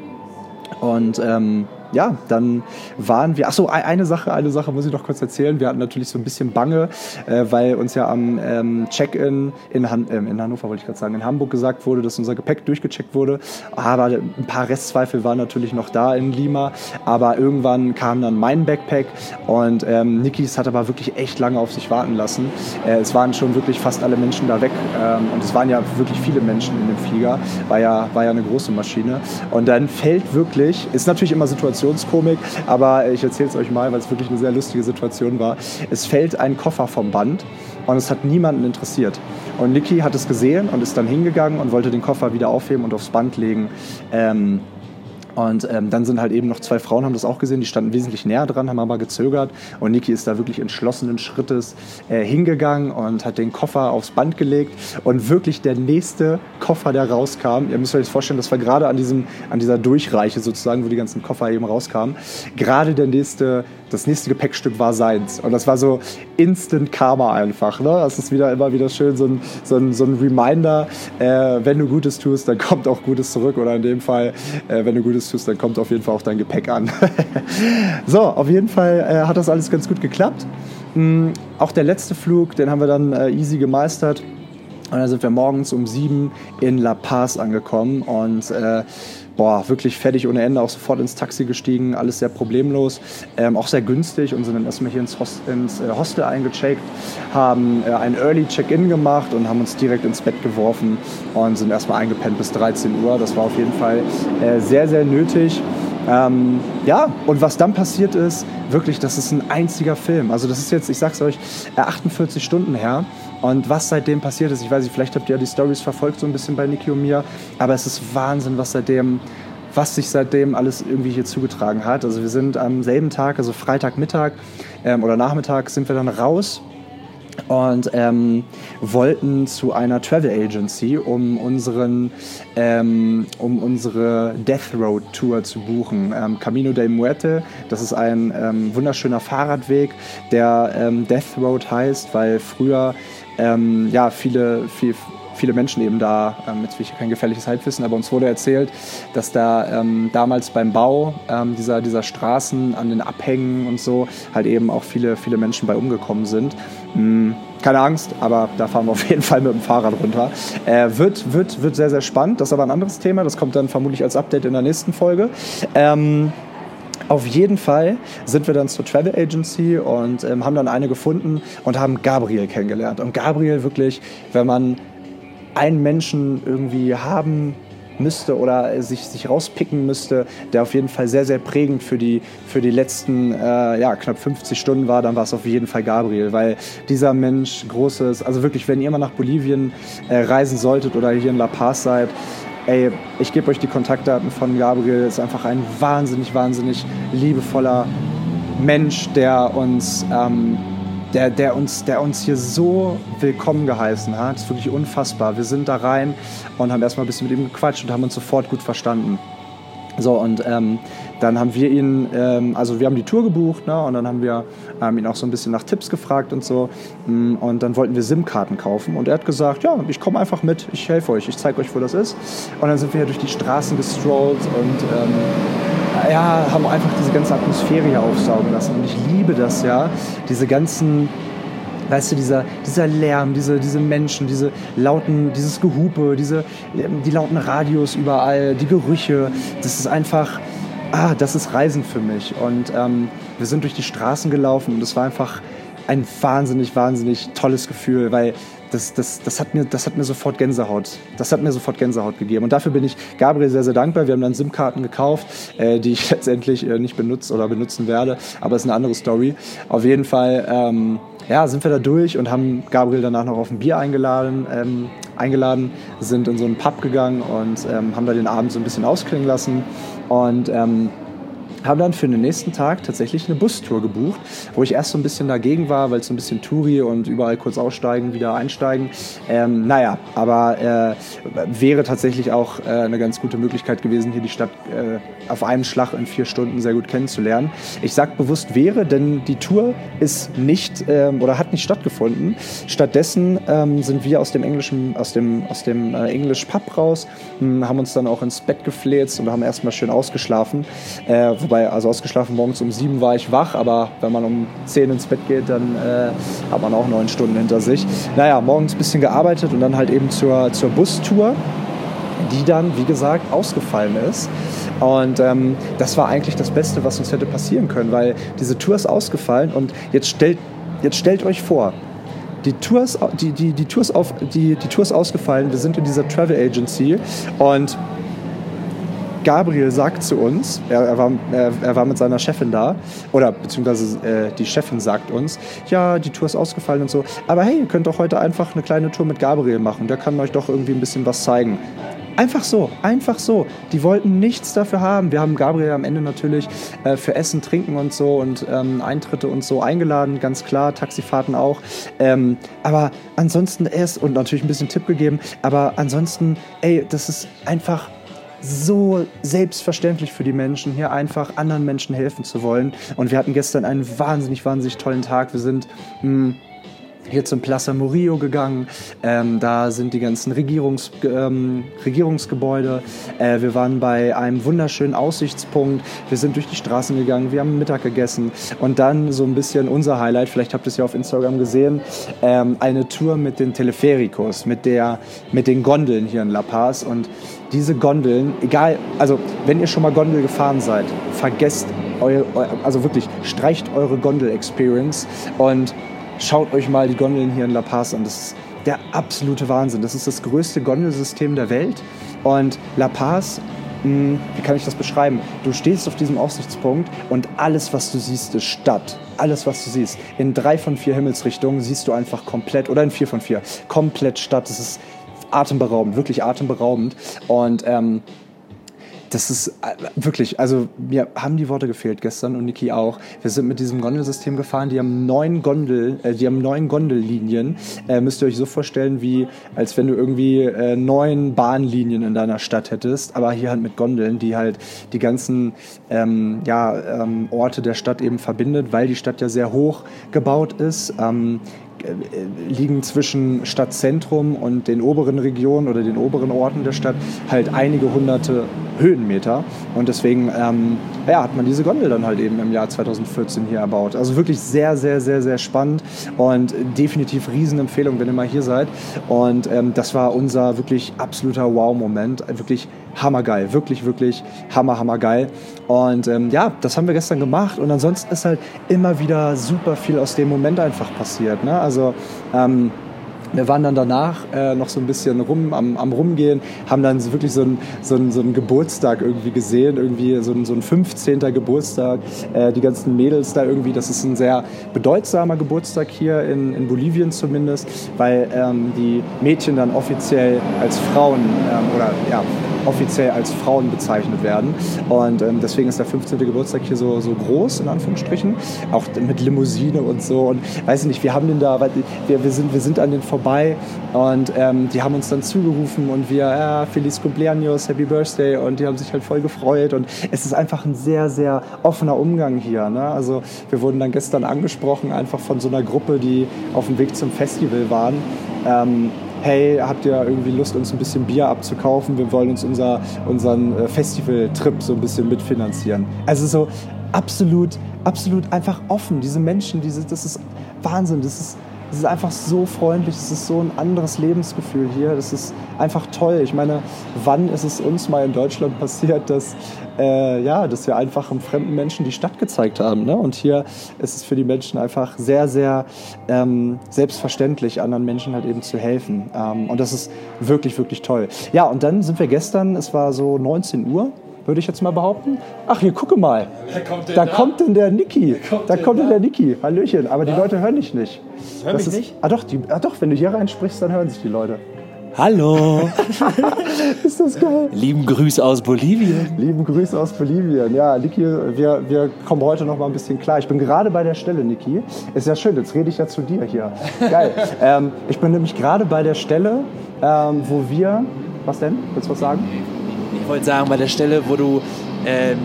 Und ähm, ja, dann waren wir. Achso, eine Sache, eine Sache muss ich noch kurz erzählen. Wir hatten natürlich so ein bisschen Bange, äh, weil uns ja am ähm, Check-in in, Han ähm, in Hannover, wollte ich gerade sagen, in Hamburg gesagt wurde, dass unser Gepäck durchgecheckt wurde. Aber ein paar Restzweifel waren natürlich noch da in Lima. Aber irgendwann kam dann mein Backpack und ähm, Nikis hat aber wirklich echt lange auf sich warten lassen. Äh, es waren schon wirklich fast alle Menschen da weg ähm, und es waren ja wirklich viele Menschen in dem Flieger. War ja, war ja eine große Maschine. Und dann fällt wirklich, ist natürlich immer Situationskomik, aber ich erzähle es euch mal, weil es wirklich eine sehr lustige Situation war. Es fällt ein Koffer vom Band und es hat niemanden interessiert. Und Niki hat es gesehen und ist dann hingegangen und wollte den Koffer wieder aufheben und aufs Band legen. Ähm, und ähm, dann sind halt eben noch zwei Frauen, haben das auch gesehen, die standen wesentlich näher dran, haben aber gezögert. Und Niki ist da wirklich entschlossenen Schrittes äh, hingegangen und hat den Koffer aufs Band gelegt. Und wirklich der nächste Koffer, der rauskam, ihr müsst euch das vorstellen, das war gerade an, diesem, an dieser Durchreiche sozusagen, wo die ganzen Koffer eben rauskamen. Gerade der nächste das nächste Gepäckstück war seins. Und das war so Instant Karma einfach. Ne? Das ist wieder immer wieder schön, so ein, so ein, so ein Reminder, äh, wenn du Gutes tust, dann kommt auch Gutes zurück. Oder in dem Fall, äh, wenn du Gutes tust, dann kommt auf jeden Fall auch dein Gepäck an. so, auf jeden Fall äh, hat das alles ganz gut geklappt. Mhm, auch der letzte Flug, den haben wir dann äh, easy gemeistert. Und dann sind wir morgens um sieben in La Paz angekommen und äh, boah, wirklich fertig ohne Ende, auch sofort ins Taxi gestiegen, alles sehr problemlos, ähm, auch sehr günstig und sind dann erstmal hier ins, Host, ins äh, Hostel eingecheckt, haben äh, ein Early Check-in gemacht und haben uns direkt ins Bett geworfen und sind erstmal eingepennt bis 13 Uhr. Das war auf jeden Fall äh, sehr, sehr nötig. Ähm, ja, und was dann passiert ist, wirklich, das ist ein einziger Film. Also das ist jetzt, ich sag's euch, 48 äh, Stunden her. Und was seitdem passiert ist, ich weiß nicht, vielleicht habt ihr ja die Stories verfolgt so ein bisschen bei Niki und mir, aber es ist Wahnsinn, was seitdem was sich seitdem alles irgendwie hier zugetragen hat. Also wir sind am selben Tag, also Freitagmittag ähm, oder Nachmittag, sind wir dann raus und ähm, wollten zu einer Travel Agency, um, unseren, ähm, um unsere Death Road Tour zu buchen. Ähm, Camino del Muerte, das ist ein ähm, wunderschöner Fahrradweg, der ähm, Death Road heißt, weil früher ähm, ja, viele, viel, viele Menschen eben da, ähm, jetzt will ich kein gefährliches Halbwissen, aber uns wurde erzählt, dass da ähm, damals beim Bau ähm, dieser, dieser Straßen an den Abhängen und so halt eben auch viele, viele Menschen bei umgekommen sind. Mhm. Keine Angst, aber da fahren wir auf jeden Fall mit dem Fahrrad runter. Äh, wird, wird, wird sehr, sehr spannend. Das ist aber ein anderes Thema. Das kommt dann vermutlich als Update in der nächsten Folge. Ähm, auf jeden Fall sind wir dann zur Travel Agency und ähm, haben dann eine gefunden und haben Gabriel kennengelernt. Und Gabriel wirklich, wenn man einen Menschen irgendwie haben müsste oder sich, sich rauspicken müsste, der auf jeden Fall sehr, sehr prägend für die, für die letzten äh, ja, knapp 50 Stunden war, dann war es auf jeden Fall Gabriel, weil dieser Mensch großes, also wirklich, wenn ihr mal nach Bolivien äh, reisen solltet oder hier in La Paz seid, ey, ich gebe euch die Kontaktdaten von Gabriel, ist einfach ein wahnsinnig, wahnsinnig liebevoller Mensch, der uns ähm, der, der, uns, der uns hier so willkommen geheißen hat. Das ist wirklich unfassbar. Wir sind da rein und haben erstmal ein bisschen mit ihm gequatscht und haben uns sofort gut verstanden. So, und ähm, dann haben wir ihn, ähm, also wir haben die Tour gebucht ne, und dann haben wir ähm, ihn auch so ein bisschen nach Tipps gefragt und so. Mm, und dann wollten wir SIM-Karten kaufen und er hat gesagt, ja, ich komme einfach mit, ich helfe euch, ich zeige euch, wo das ist. Und dann sind wir durch die Straßen gestrollt und ähm, ja, haben einfach diese ganze Atmosphäre hier aufsaugen lassen. Und ich liebe das ja, diese ganzen weißt du, dieser, dieser Lärm, diese, diese Menschen, diese lauten, dieses Gehupe, diese, die lauten Radios überall, die Gerüche, das ist einfach, ah, das ist Reisen für mich. Und ähm, wir sind durch die Straßen gelaufen und es war einfach ein wahnsinnig, wahnsinnig tolles Gefühl, weil das, das, das, hat mir, das hat mir sofort Gänsehaut. Das hat mir sofort Gänsehaut gegeben. Und dafür bin ich Gabriel sehr, sehr dankbar. Wir haben dann SIM-Karten gekauft, äh, die ich letztendlich äh, nicht benutzt oder benutzen werde. Aber es ist eine andere Story. Auf jeden Fall ähm, ja, sind wir da durch und haben Gabriel danach noch auf ein Bier eingeladen, ähm, eingeladen sind in so einen Pub gegangen und ähm, haben da den Abend so ein bisschen ausklingen lassen. Und ähm, haben dann für den nächsten Tag tatsächlich eine Bustour gebucht, wo ich erst so ein bisschen dagegen war, weil es so ein bisschen Touri und überall kurz aussteigen, wieder einsteigen. Ähm, naja, aber äh, wäre tatsächlich auch äh, eine ganz gute Möglichkeit gewesen, hier die Stadt äh, auf einem Schlag in vier Stunden sehr gut kennenzulernen. Ich sage bewusst wäre, denn die Tour ist nicht ähm, oder hat nicht stattgefunden. Stattdessen ähm, sind wir aus dem englischen, aus dem, aus dem äh, English Pub raus, mh, hm, haben uns dann auch ins Bett gefläzt und haben erstmal schön ausgeschlafen. Äh, wobei, also ausgeschlafen morgens um sieben war ich wach, aber wenn man um zehn ins Bett geht, dann äh, hat man auch neun Stunden hinter sich. Naja, morgens ein bisschen gearbeitet und dann halt eben zur, zur Bustour, die dann, wie gesagt, ausgefallen ist. Und ähm, das war eigentlich das Beste, was uns hätte passieren können, weil diese Tour ist ausgefallen und jetzt stellt, jetzt stellt euch vor, die Tour, ist, die, die, die, Tour ist auf, die, die Tour ist ausgefallen, wir sind in dieser Travel Agency und Gabriel sagt zu uns, er, er, war, er, er, war mit seiner Chefin da, oder beziehungsweise äh, die Chefin sagt uns, ja, die Tour ist ausgefallen und so, aber hey, ihr könnt doch heute einfach eine kleine Tour mit Gabriel machen, der kann euch doch irgendwie ein bisschen was zeigen. Einfach so, einfach so. Die wollten nichts dafür haben. Wir haben Gabriel am Ende natürlich äh, für Essen, Trinken und so und ähm, Eintritte und so eingeladen, ganz klar, Taxifahrten auch. Ähm, aber ansonsten erst und natürlich ein bisschen Tipp gegeben, aber ansonsten, ey, das ist einfach so selbstverständlich für die Menschen, hier einfach anderen Menschen helfen zu wollen. Und wir hatten gestern einen wahnsinnig, wahnsinnig tollen Tag. Wir sind mh, hm, hier zum Plaza Murillo gegangen. Ähm, da sind die ganzen Regierungs, ähm, Regierungsgebäude. Äh, wir waren bei einem wunderschönen Aussichtspunkt. Wir sind durch die Straßen gegangen. Wir haben Mittag gegessen. Und dann so ein bisschen unser Highlight, vielleicht habt ihr es ja auf Instagram gesehen, ähm, eine Tour mit den Telefericos, mit, der, mit den Gondeln hier in La Paz. Und diese Gondeln, egal, also wenn ihr schon mal Gondel gefahren seid, vergesst eure, also wirklich, streicht eure Gondel-Experience und Schaut euch mal die Gondeln hier in La Paz an. Das ist der absolute Wahnsinn. Das ist das größte Gondelsystem der Welt. Und La Paz, mh, hm, wie kann ich das beschreiben? Du stehst auf diesem Aussichtspunkt und alles, was du siehst, ist Stadt. Alles, was du siehst. In drei von vier Himmelsrichtungen siehst du einfach komplett, oder in vier von vier, komplett Stadt. Das ist atemberaubend, wirklich atemberaubend. Und ähm, das ist äh, wirklich, also mir haben die Worte gefehlt gestern und Niki auch. Wir sind mit diesem Gondelsystem gefahren, die haben neun Gondel, äh, die haben neun Gondellinien. Äh, müsst ihr euch so vorstellen, wie als wenn du irgendwie äh, neun Bahnlinien in deiner Stadt hättest, aber hier halt mit Gondeln, die halt die ganzen ähm, ja, ähm, Orte der Stadt eben verbindet, weil die Stadt ja sehr hoch gebaut ist. Ähm, äh, liegen zwischen Stadtzentrum und den oberen Regionen oder den oberen Orten der Stadt halt einige hunderte Höhenmeter. Und deswegen ähm, ja, hat man diese Gondel dann halt eben im Jahr 2014 hier erbaut. Also wirklich sehr, sehr, sehr, sehr spannend und definitiv Riesenempfehlung, wenn ihr mal hier seid. Und ähm, das war unser wirklich absoluter Wow-Moment. Wirklich hammergeil. Wirklich, wirklich hammer, hammergeil. Und ähm, ja, das haben wir gestern gemacht. Und ansonsten ist halt immer wieder super viel aus dem Moment einfach passiert. Ne? Also ähm, wir waren dann danach äh, noch so ein bisschen rum, am, am Rumgehen, haben dann wirklich so einen so so einen Geburtstag irgendwie gesehen, irgendwie so ein, so ein 15. Geburtstag, äh, die ganzen Mädels da irgendwie, das ist ein sehr bedeutsamer Geburtstag hier in, in Bolivien zumindest, weil ähm, die Mädchen dann offiziell als Frauen ähm, oder ja, offiziell als Frauen bezeichnet werden. Und ähm, deswegen ist der 15. Geburtstag hier so, so groß, in Anführungsstrichen. Auch mit Limousine und so. Und weiß ich nicht, wir haben den da, wir, wir, sind, wir sind an den vorbei und ähm, die haben uns dann zugerufen und wir, ja, Feliz Cumpleaños, Happy Birthday und die haben sich halt voll gefreut. Und es ist einfach ein sehr, sehr offener Umgang hier. Ne? Also wir wurden dann gestern angesprochen, einfach von so einer Gruppe, die auf dem Weg zum Festival waren. Ähm, hey, habt ihr irgendwie Lust, uns ein bisschen Bier abzukaufen? Wir wollen uns unser, unseren äh, Festivaltrip so ein bisschen mitfinanzieren. Also so absolut, absolut einfach offen. Diese Menschen, diese, das ist Wahnsinn. Das ist, es ist einfach so freundlich, es ist so ein anderes Lebensgefühl hier. Das ist einfach toll. Ich meine, wann ist es uns mal in Deutschland passiert, dass, äh, ja, dass wir einfach einem fremden Menschen die Stadt gezeigt haben? Ne? Und hier ist es für die Menschen einfach sehr, sehr ähm, selbstverständlich, anderen Menschen halt eben zu helfen. Ähm, und das ist wirklich, wirklich toll. Ja, und dann sind wir gestern, es war so 19 Uhr, würde ich jetzt mal behaupten. Ach, hier, gucke mal. Kommt da, da, kommt denn der Niki. Da kommt denn der Niki. Hallöchen. Aber die Leute hören dich nicht. Hören mich ist, nicht? Ah doch, die, ah doch, wenn du hier reinsprichst, dann hören sich die Leute. Hallo. ist das geil. Lieben Grüße aus Bolivien. Lieben Grüße aus Bolivien. Ja, Niki, wir, wir kommen heute noch mal ein bisschen klar. Ich bin gerade bei der Stelle, Niki. Ist ja schön, jetzt rede ich ja zu dir hier. Geil. ähm, ich bin nämlich gerade bei der Stelle, ähm, wo wir... Was denn? Willst du was sagen? Ich wollte sagen, bei der Stelle, wo du ähm,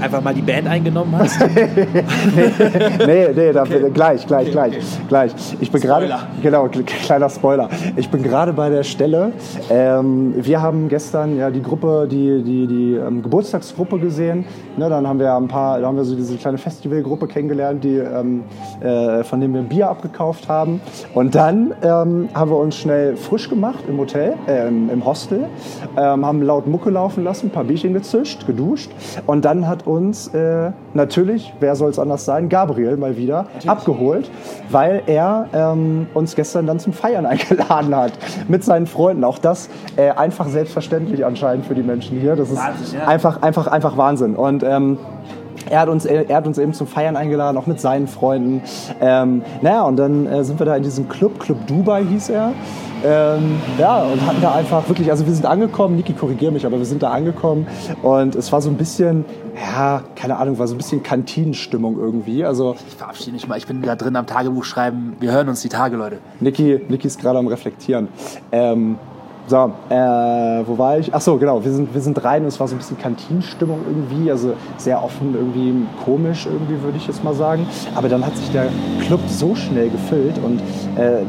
einfach mal die Band eingenommen hast? nee, nee, da, gleich, gleich, gleich, gleich. Ich bin gerade, genau, kleiner Spoiler. Ich bin gerade bei der Stelle. Ähm, wir haben gestern ja die Gruppe, die, die, die ähm, Geburtstagsgruppe gesehen. Ne, dann haben wir ein paar, da haben wir so diese kleine Festivalgruppe kennengelernt, die, ähm, äh, von dem wir Bier abgekauft haben. Und dann ähm, haben wir uns schnell frisch gemacht im Hotel, äh, im Hostel, ähm, haben laut Mucke laufen lassen, ein paar Bierchen gezischt, geduscht. Und dann hat uns äh, natürlich, wer soll es anders sein, Gabriel mal wieder natürlich. abgeholt, weil er ähm, uns gestern dann zum Feiern eingeladen hat mit seinen Freunden. Auch das äh, einfach selbstverständlich anscheinend für die Menschen hier. Das ist Wahnsinn, ja. einfach, einfach, einfach Wahnsinn. Und ähm, er hat, uns, er hat uns eben zum Feiern eingeladen, auch mit seinen Freunden. Ähm, naja, und dann äh, sind wir da in diesem Club, Club Dubai hieß er. Ähm, ja, und hatten da einfach wirklich, also wir sind angekommen, Niki, korrigier mich, aber wir sind da angekommen und es war so ein bisschen, ja, keine Ahnung, war so ein bisschen Kantinenstimmung irgendwie. Also, ich verabschiede mich mal, ich bin da drin am Tagebuch schreiben, wir hören uns die Tage, Leute. Niki, Niki ist gerade am Reflektieren. Ähm, so, äh, wo war ich? Ach so, genau. Wir sind, wir sind rein und es war so ein bisschen Kantinenstimmung irgendwie, also sehr offen, irgendwie komisch irgendwie, würde ich jetzt mal sagen. Aber dann hat sich der Club so schnell gefüllt und äh,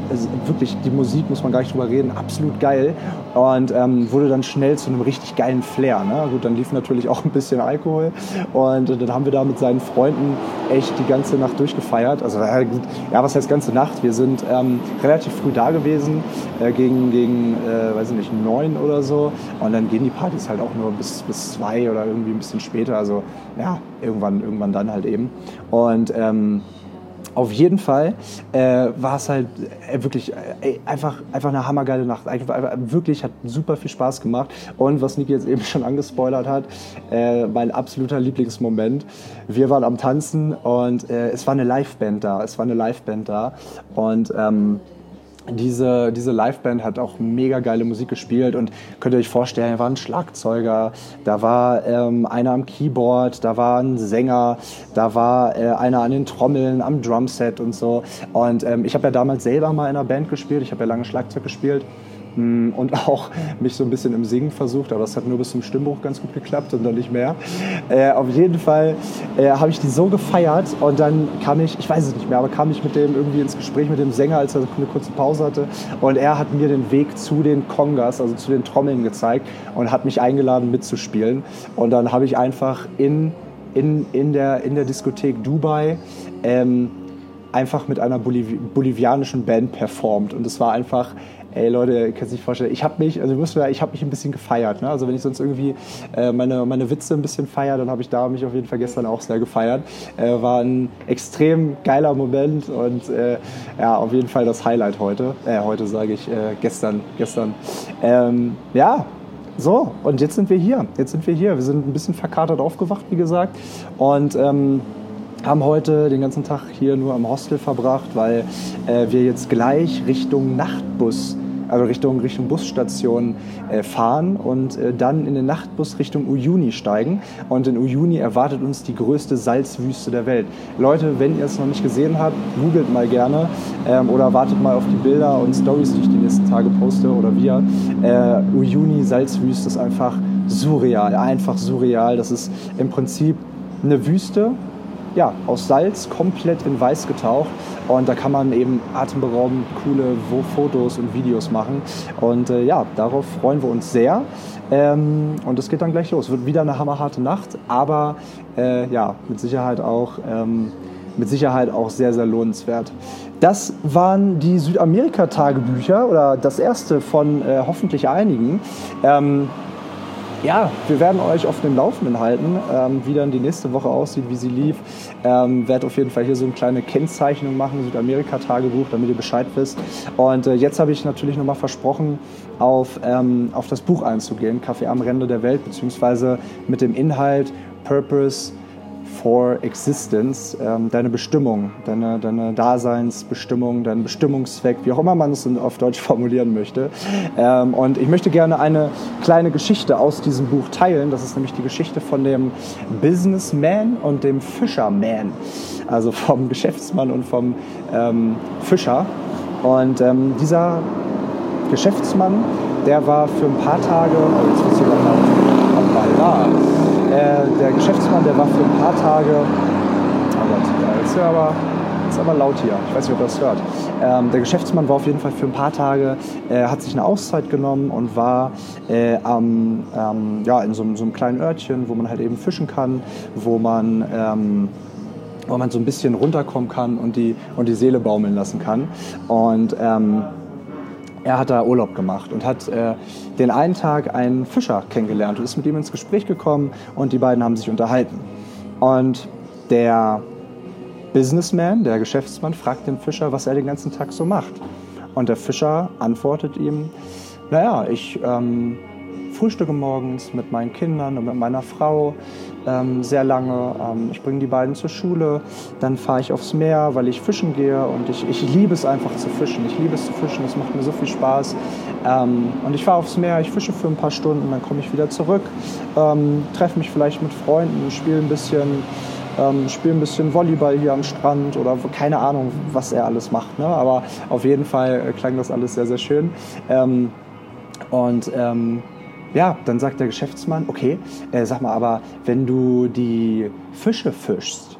wirklich, die Musik, muss man gar nicht drüber reden, absolut geil und ähm, wurde dann schnell zu einem richtig geilen Flair. Ne? Gut, dann lief natürlich auch ein bisschen Alkohol und äh, dann haben wir da mit seinen Freunden echt die ganze Nacht durchgefeiert. Also ja, gut, ja was heißt ganze Nacht? Wir sind ähm, relativ früh da gewesen, äh, gegen, gegen äh, weiß ich nicht, neun oder so und dann gehen die Partys halt auch nur bis, bis zwei oder irgendwie ein bisschen später. Also ja, irgendwann, irgendwann dann halt eben. Und ähm, auf jeden Fall äh, war es halt äh, wirklich äh, einfach, einfach eine hammergeile Nacht. Einfach, wirklich hat super viel Spaß gemacht. Und was Niki jetzt eben schon angespoilert hat, äh, mein absoluter Lieblingsmoment. Wir waren am Tanzen und äh, es war eine Liveband da. Es war eine Liveband da. Und ähm, diese, diese Liveband hat auch mega geile Musik gespielt und könnt ihr euch vorstellen, da war ein Schlagzeuger, da war ähm, einer am Keyboard, da war ein Sänger, da war äh, einer an den Trommeln, am Drumset und so. Und ähm, ich habe ja damals selber mal in einer Band gespielt, ich habe ja lange Schlagzeug gespielt und auch mich so ein bisschen im Singen versucht, aber das hat nur bis zum Stimmbruch ganz gut geklappt und dann nicht mehr. Äh, auf jeden Fall äh, habe ich die so gefeiert und dann kam ich, ich weiß es nicht mehr, aber kam ich mit dem irgendwie ins Gespräch mit dem Sänger, als er eine kurze Pause hatte und er hat mir den Weg zu den Kongas, also zu den Trommeln gezeigt und hat mich eingeladen mitzuspielen und dann habe ich einfach in, in, in, der, in der Diskothek Dubai ähm, einfach mit einer Boliv bolivianischen Band performt und es war einfach ey Leute, ihr könnt sich vorstellen, ich habe mich, also ich habe mich ein bisschen gefeiert. Ne? Also wenn ich sonst irgendwie äh, meine, meine Witze ein bisschen feiere, dann habe ich da mich auf jeden Fall gestern auch sehr gefeiert. Äh, war ein extrem geiler Moment und äh, ja, auf jeden Fall das Highlight heute. Äh, heute sage ich, äh, gestern, gestern. Ähm, ja, so, und jetzt sind wir hier. Jetzt sind wir hier. Wir sind ein bisschen verkatert aufgewacht, wie gesagt. Und ähm, haben heute den ganzen Tag hier nur am Hostel verbracht, weil äh, wir jetzt gleich Richtung Nachtbus also Richtung, Richtung Busstation äh, fahren und äh, dann in den Nachtbus Richtung Uyuni steigen. Und in Uyuni erwartet uns die größte Salzwüste der Welt. Leute, wenn ihr es noch nicht gesehen habt, googelt mal gerne ähm, oder wartet mal auf die Bilder und Stories, die ich die nächsten Tage poste oder wir. Äh, Uyuni Salzwüste ist einfach surreal, einfach surreal. Das ist im Prinzip eine Wüste, ja, aus Salz komplett in Weiß getaucht. Und da kann man eben atemberaubend coole Fotos und Videos machen. Und äh, ja, darauf freuen wir uns sehr. Ähm, und es geht dann gleich los. Wird wieder eine hammerharte Nacht, aber äh, ja, mit Sicherheit auch. Ähm, mit Sicherheit auch sehr, sehr lohnenswert. Das waren die Südamerika-Tagebücher oder das erste von äh, hoffentlich einigen. Ähm, ja, wir werden euch auf dem Laufenden halten, ähm, wie dann die nächste Woche aussieht, wie sie lief. Ähm, werde auf jeden Fall hier so eine kleine Kennzeichnung machen, Südamerika-Tagebuch, damit ihr Bescheid wisst. Und äh, jetzt habe ich natürlich nochmal versprochen, auf, ähm, auf das Buch einzugehen, Kaffee am Rande der Welt, beziehungsweise mit dem Inhalt Purpose, for Existence, ähm, deine Bestimmung, deine, deine Daseinsbestimmung, dein Bestimmungszweck, wie auch immer man es auf Deutsch formulieren möchte. Ähm, und ich möchte gerne eine kleine Geschichte aus diesem Buch teilen. Das ist nämlich die Geschichte von dem Businessman und dem Fisherman, also vom Geschäftsmann und vom ähm, Fischer. Und ähm, dieser Geschäftsmann, der war für ein paar Tage, oh, jetzt muss ich mal mal war. Äh, der Geschäftsmann, der war für ein paar Tage, oh Gott, ja, jetzt ist er aber ist aber laut hier. Ich weiß nicht, ob ihr das hört. Ähm, der Geschäftsmann war auf jeden Fall für ein paar Tage, äh, hat sich eine Auszeit genommen und war äh, ähm, ähm, ja, in so, so, einem kleinen Örtchen, wo man halt eben fischen kann, wo man ähm, wo man so ein bisschen runterkommen kann und die, und die Seele baumeln lassen kann. Und ähm, er hat da Urlaub gemacht und hat äh, den einen Tag einen Fischer kennengelernt und ist mit ihm ins Gespräch gekommen und die beiden haben sich unterhalten. Und der Businessman, der Geschäftsmann, fragt den Fischer, was er den ganzen Tag so macht. Und der Fischer antwortet ihm, naja, ich ähm, frühstücke morgens mit meinen Kindern und mit meiner Frau ähm, sehr lange. Ähm, ich bringe die beiden zur Schule, dann fahre ich aufs Meer, weil ich fischen gehe und ich, ich liebe es einfach zu fischen. Ich liebe es zu fischen, es macht mir so viel Spaß. Ähm, und ich fahre aufs Meer, ich fische für ein paar Stunden, dann komme ich wieder zurück, ähm, treffe mich vielleicht mit Freunden, spiele ein bisschen ähm, spiele ein bisschen Volleyball hier am Strand oder keine Ahnung, was er alles macht. Ne? Aber auf jeden Fall äh, klang das alles sehr, sehr schön. Ähm, und ähm, ja, dann sagt der Geschäftsmann, okay, äh, sag mal, aber wenn du die Fische fischst,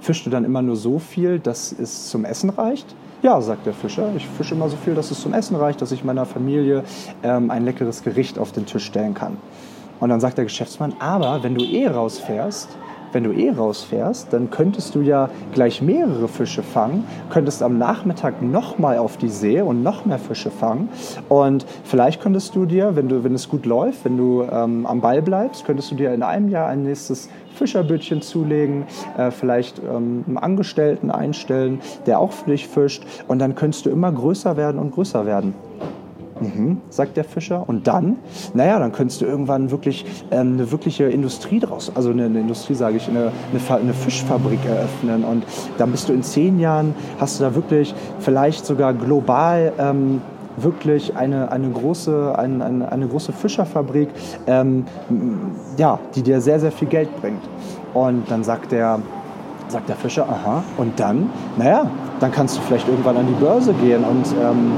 fischst du dann immer nur so viel, dass es zum Essen reicht? Ja, sagt der Fischer, ich fische immer so viel, dass es zum Essen reicht, dass ich meiner Familie ähm, ein leckeres Gericht auf den Tisch stellen kann. Und dann sagt der Geschäftsmann, aber wenn du eh rausfährst, wenn du eh rausfährst, dann könntest du ja gleich mehrere Fische fangen, könntest am Nachmittag nochmal auf die See und noch mehr Fische fangen. Und vielleicht könntest du dir, wenn, du, wenn es gut läuft, wenn du ähm, am Ball bleibst, könntest du dir in einem Jahr ein nächstes Fischerbötchen zulegen, äh, vielleicht ähm, einen Angestellten einstellen, der auch für dich fischt. Und dann könntest du immer größer werden und größer werden. Mhm, sagt der Fischer. Und dann, naja, dann könntest du irgendwann wirklich ähm, eine wirkliche Industrie draus, also eine, eine Industrie, sage ich, eine, eine, eine, Fischfabrik eröffnen. Und dann bist du in zehn Jahren, hast du da wirklich vielleicht sogar global ähm, wirklich eine, eine, große, eine, eine, eine große Fischerfabrik, ähm, ja, die dir sehr, sehr viel Geld bringt. Und dann sagt der, sagt der Fischer, aha, und dann, naja, dann kannst du vielleicht irgendwann an die Börse gehen und ähm,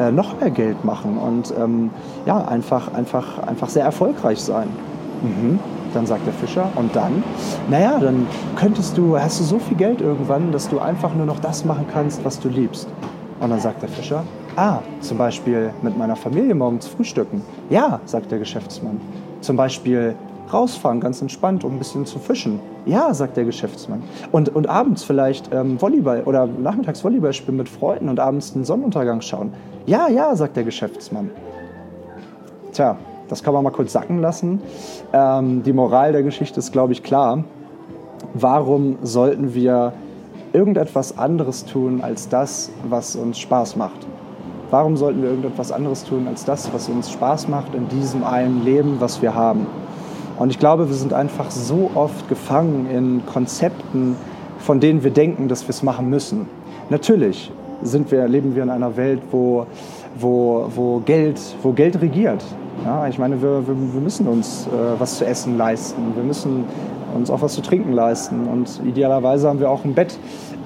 äh, noch mehr Geld machen und ähm, ja, einfach, einfach, einfach sehr erfolgreich sein. Mhm. Dann sagt der Fischer, und dann, naja, dann könntest du, hast du so viel Geld irgendwann, dass du einfach nur noch das machen kannst, was du liebst. Und dann sagt der Fischer, ah, zum Beispiel mit meiner Familie morgens frühstücken. Ja, sagt der Geschäftsmann. Zum Beispiel rausfahren, ganz entspannt, um ein bisschen zu fischen. Ja, sagt der Geschäftsmann. Und, und abends vielleicht ähm, Volleyball oder nachmittags Volleyball spielen mit Freunden und abends den Sonnenuntergang schauen. Ja, ja, sagt der Geschäftsmann. Tja, das kann man mal kurz sacken lassen. Ähm, die Moral der Geschichte ist, glaube ich, klar. Warum sollten wir irgendetwas anderes tun als das, was uns Spaß macht? Warum sollten wir irgendetwas anderes tun als das, was uns Spaß macht in diesem einen Leben, was wir haben? Und ich glaube, wir sind einfach so oft gefangen in Konzepten, von denen wir denken, dass wir es machen müssen. Natürlich sind wir, leben wir in einer Welt, wo, wo, wo, Geld, wo Geld regiert. Ja, ich meine, wir, wir, wir müssen uns äh, was zu essen leisten. Wir müssen uns auch was zu trinken leisten. Und idealerweise haben wir auch ein Bett,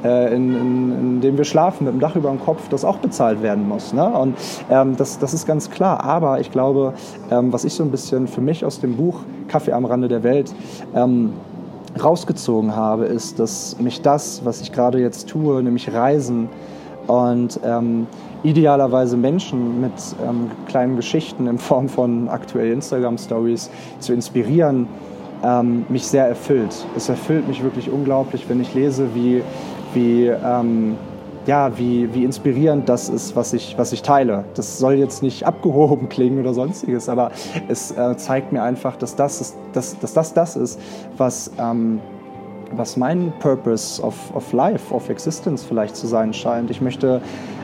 in, in, in, dem wir schlafen, mit dem Dach über dem Kopf, das auch bezahlt werden muss. Ne? Und ähm, das, das ist ganz klar. Aber ich glaube, ähm, was ich so ein bisschen für mich aus dem Buch Kaffee am Rande der Welt ähm, rausgezogen habe, ist, dass mich das, was ich gerade jetzt tue, nämlich Reisen und ähm, idealerweise Menschen mit ähm, kleinen Geschichten in Form von aktuellen Instagram-Stories zu inspirieren, ähm, mich sehr erfüllt. Es erfüllt mich wirklich unglaublich, wenn ich lese, wie, wie, ähm, ja, wie, wie inspirierend das ist, was ich, was ich teile. Das soll jetzt nicht abgehoben klingen oder sonstiges, aber es äh, zeigt mir einfach, dass das, ist, dass, dass das das ist, was, ähm, was mein Purpose of, of Life, of Existence vielleicht zu sein scheint. Ich möchte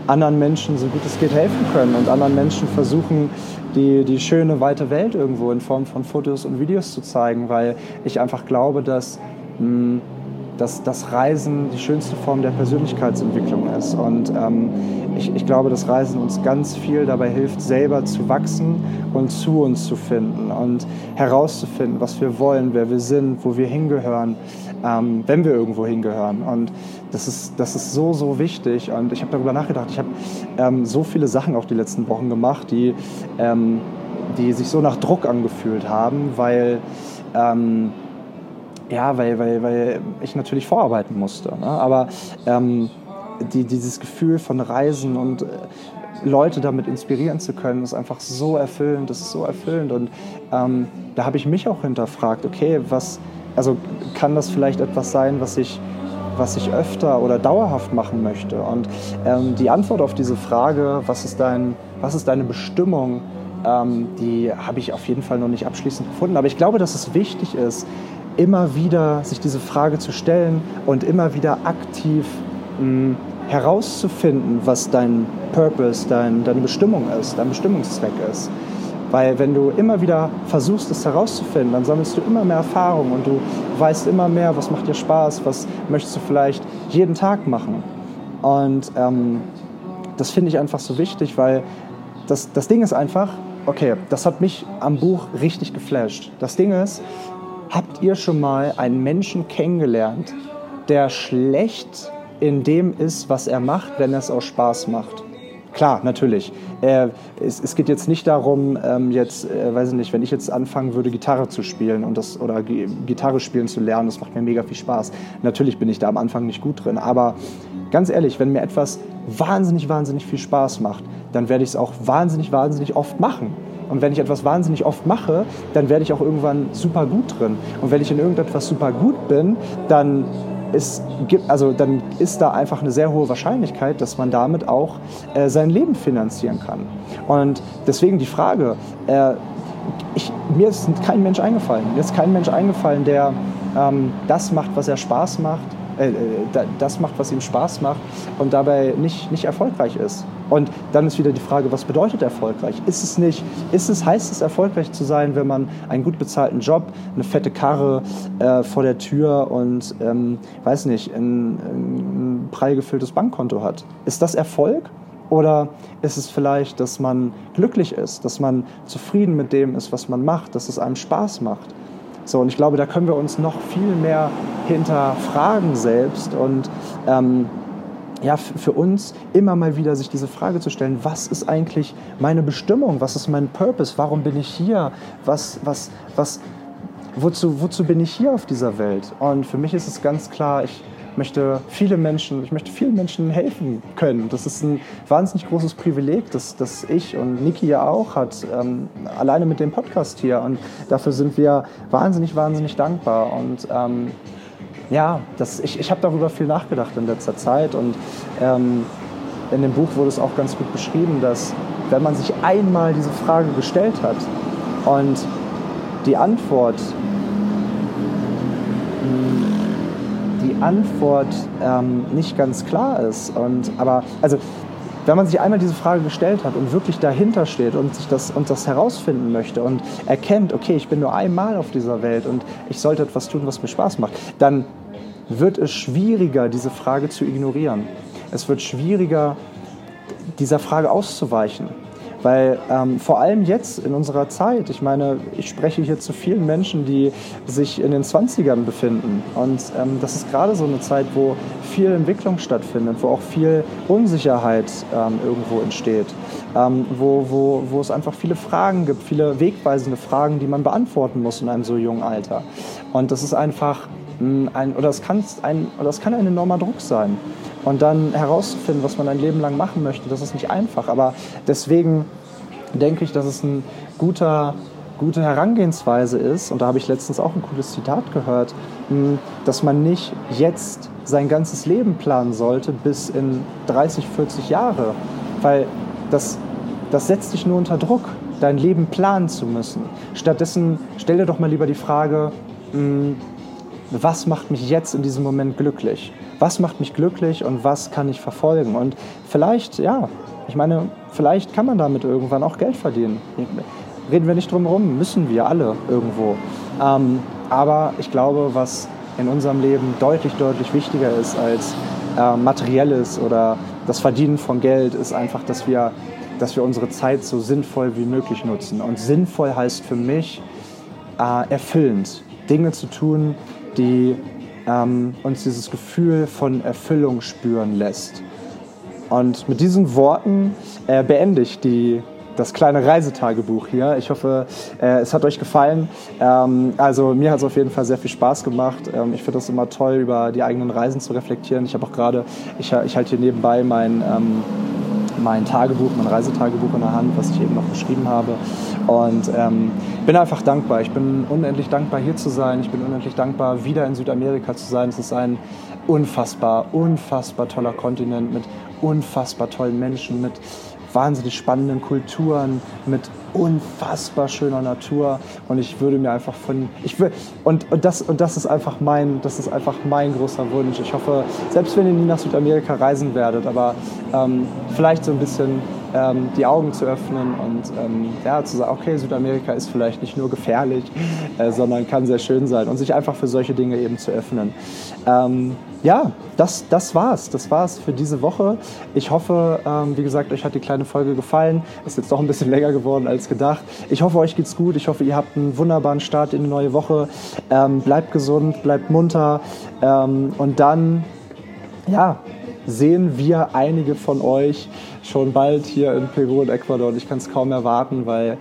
anderen Menschen so gut es geht helfen können und anderen Menschen versuchen, die, die schöne weite Welt irgendwo in Form von Fotos und Videos zu zeigen, weil ich einfach glaube, dass, mh, hm, dass das Reisen die schönste Form der Persönlichkeitsentwicklung ist. Und ähm, ich, ich glaube, dass Reisen uns ganz viel dabei hilft, selber zu wachsen und zu uns zu finden und herauszufinden, was wir wollen, wer wir sind, wo wir hingehören, ähm, wenn wir irgendwo hingehören. Und das ist, das ist so, so wichtig. Und ich habe darüber nachgedacht. Ich habe ähm, so viele Sachen auch die letzten Wochen gemacht, die, ähm, die sich so nach Druck angefühlt haben, weil, ähm, ja, weil, weil, weil ich natürlich vorarbeiten musste. Ne? Aber ähm, die, dieses Gefühl von Reisen und äh, Leute damit inspirieren zu können, ist einfach so erfüllend, das ist so erfüllend. Und ähm, da habe ich mich auch hinterfragt, okay, was, also kann das vielleicht etwas sein, was ich, was ich öfter oder dauerhaft machen möchte? Und ähm, die Antwort auf diese Frage, was ist, dein, was ist deine Bestimmung, ähm, die habe ich auf jeden Fall noch nicht abschließend gefunden. Aber ich glaube, dass es wichtig ist, immer wieder sich diese Frage zu stellen und immer wieder aktiv mh, herauszufinden, was dein Purpose, dein, deine Bestimmung ist, dein Bestimmungszweck ist. Weil wenn du immer wieder versuchst, es herauszufinden, dann sammelst du immer mehr Erfahrung und du weißt immer mehr, was macht dir Spaß, was möchtest du vielleicht jeden Tag machen. Und ähm, das finde ich einfach so wichtig, weil das, das Ding ist einfach, okay, das hat mich am Buch richtig geflasht. Das Ding ist, habt ihr schon mal einen Menschen kennengelernt, der schlecht in dem ist, was er macht, wenn es auch Spaß macht. Klar, natürlich. Äh, es, es, geht jetzt nicht darum, ähm, jetzt, äh, weiß ich nicht, wenn ich jetzt anfangen würde, Gitarre zu spielen und das, oder Gitarre spielen zu lernen, das macht mir mega viel Spaß. Natürlich bin ich da am Anfang nicht gut drin, aber ganz ehrlich, wenn mir etwas wahnsinnig, wahnsinnig viel Spaß macht, dann werde ich es auch wahnsinnig, wahnsinnig oft machen. Und wenn ich etwas wahnsinnig oft mache, dann werde ich auch irgendwann super gut drin. Und wenn ich in irgendetwas super gut bin, dann gibt, also dann ist da einfach eine sehr hohe Wahrscheinlichkeit, dass man damit auch äh, sein Leben finanzieren kann. Und deswegen die Frage, äh, ich, mir ist kein Mensch eingefallen. Mir ist kein Mensch eingefallen, der ähm, das macht, was er Spaß macht, äh, äh das macht, was ihm Spaß macht und dabei nicht, nicht erfolgreich ist. Und dann ist wieder die Frage, was bedeutet erfolgreich? Ist es nicht, ist es, heißt es erfolgreich zu sein, wenn man einen gut bezahlten Job, eine fette Karre äh, vor der Tür und, ähm, weiß nicht, ein, ein prall gefülltes Bankkonto hat? Ist das Erfolg? Oder ist es vielleicht, dass man glücklich ist, dass man zufrieden mit dem ist, was man macht, dass es einem Spaß macht? So, und ich glaube, da können wir uns noch viel mehr hinterfragen selbst und ähm, ja, für uns immer mal wieder sich diese Frage zu stellen, was ist eigentlich meine Bestimmung, was ist mein Purpose, warum bin ich hier, was, was, was, wozu, wozu bin ich hier auf dieser Welt? Und für mich ist es ganz klar, ich möchte viele Menschen, ich möchte vielen Menschen helfen können. Das ist ein wahnsinnig großes Privileg, das, das ich und Niki ja auch hat, ähm, alleine mit dem Podcast hier. Und dafür sind wir wahnsinnig, wahnsinnig dankbar. Und ähm, ja, das, ich, ich habe darüber viel nachgedacht in letzter Zeit und ähm, in dem Buch wurde es auch ganz gut beschrieben, dass wenn man sich einmal diese Frage gestellt hat und die Antwort, die Antwort ähm, nicht ganz klar ist und aber also wenn man sich einmal diese Frage gestellt hat und wirklich dahinter steht und sich das und das herausfinden möchte und erkennt, okay, ich bin nur einmal auf dieser Welt und ich sollte etwas tun, was mir Spaß macht, dann wird es schwieriger, diese Frage zu ignorieren. Es wird schwieriger, dieser Frage auszuweichen. Weil ähm, vor allem jetzt in unserer Zeit, ich meine, ich spreche hier zu vielen Menschen, die sich in den 20ern befinden. Und ähm, das ist gerade so eine Zeit, wo viel Entwicklung stattfindet, wo auch viel Unsicherheit ähm, irgendwo entsteht, ähm, wo, wo, wo es einfach viele Fragen gibt, viele wegweisende Fragen, die man beantworten muss in einem so jungen Alter. Und das ist einfach ein, oder es kann ein, oder es kann ein enormer Druck sein. Und dann herauszufinden, was man ein Leben lang machen möchte, das ist nicht einfach. Aber deswegen denke ich, dass es eine guter, gute Herangehensweise ist, und da habe ich letztens auch ein cooles Zitat gehört, hm, dass man nicht jetzt sein ganzes Leben planen sollte bis in 30, 40 Jahre, weil das, das setzt dich nur unter Druck, dein Leben planen zu müssen. Stattdessen stell dir doch mal lieber die Frage, hm, was macht mich jetzt in diesem Moment glücklich? Was macht mich glücklich und was kann ich verfolgen? Und vielleicht, ja, ich meine, vielleicht kann man damit irgendwann auch Geld verdienen. Reden wir nicht drum herum, müssen wir alle irgendwo. Ähm, aber ich glaube, was in unserem Leben deutlich, deutlich wichtiger ist als äh, materielles oder das Verdienen von Geld, ist einfach, dass wir, dass wir unsere Zeit so sinnvoll wie möglich nutzen. Und sinnvoll heißt für mich äh, erfüllend. Dinge zu tun, die ähm, uns dieses Gefühl von Erfüllung spüren lässt. Und mit diesen Worten äh, beende ich die, das kleine Reisetagebuch hier. Ich hoffe, äh, es hat euch gefallen. Ähm, also mir hat es auf jeden Fall sehr viel Spaß gemacht. Ähm, ich finde das immer toll, über die eigenen Reisen zu reflektieren. Ich habe auch gerade, ich, ich halte hier nebenbei mein, ähm, mein Tagebuch, mein Reisetagebuch in der Hand, was ich eben noch geschrieben habe. Und ähm, bin einfach dankbar. Ich bin unendlich dankbar, hier zu sein. Ich bin unendlich dankbar, wieder in Südamerika zu sein. Es ist ein unfassbar, unfassbar toller Kontinent mit unfassbar tollen Menschen, mit wahnsinnig spannenden Kulturen, mit unfassbar schöner Natur und ich würde mir einfach von ich will und, und das und das ist einfach mein das ist einfach mein großer Wunsch ich hoffe selbst wenn ihr nie nach Südamerika reisen werdet aber ähm, vielleicht so ein bisschen ähm, die Augen zu öffnen und ähm, ja, zu sagen, okay, Südamerika ist vielleicht nicht nur gefährlich, äh, sondern kann sehr schön sein und sich einfach für solche Dinge eben zu öffnen. Ähm, ja, das, das war's. Das war's für diese Woche. Ich hoffe, ähm, wie gesagt, euch hat die kleine Folge gefallen. Ist jetzt doch ein bisschen länger geworden als gedacht. Ich hoffe, euch geht's gut. Ich hoffe, ihr habt einen wunderbaren Start in die neue Woche. Ähm, bleibt gesund, bleibt munter ähm, und dann, ja, sehen wir einige von euch schon bald hier in Peru und Ecuador und ich kann es kaum erwarten, weil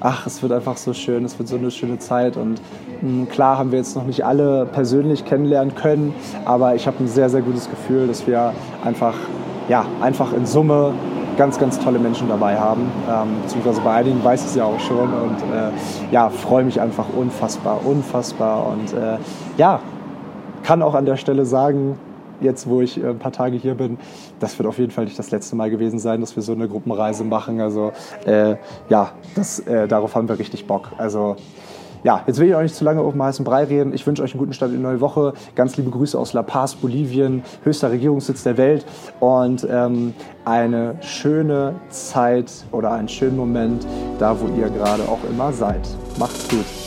ach, es wird einfach so schön, es wird so eine schöne Zeit und mh, hm, klar haben wir jetzt noch nicht alle persönlich kennenlernen können, aber ich habe ein sehr, sehr gutes Gefühl, dass wir einfach, ja, einfach in Summe ganz, ganz tolle Menschen dabei haben, ähm, beziehungsweise bei einigen weiß ich es ja auch schon und äh, ja, freue mich einfach unfassbar, unfassbar und äh, ja, kann auch an der Stelle sagen, jetzt wo ich äh, ein paar Tage hier bin, das wird auf jeden Fall nicht das letzte Mal gewesen sein, dass wir so eine Gruppenreise machen. Also äh, ja, das, äh, darauf haben wir richtig Bock. Also ja, jetzt will ich auch nicht zu lange auf dem heißen Brei reden. Ich wünsche euch einen guten Start in die neue Woche. Ganz liebe Grüße aus La Paz, Bolivien, höchster Regierungssitz der Welt. Und ähm, eine schöne Zeit oder einen schönen Moment da, wo ihr gerade auch immer seid. Macht's gut.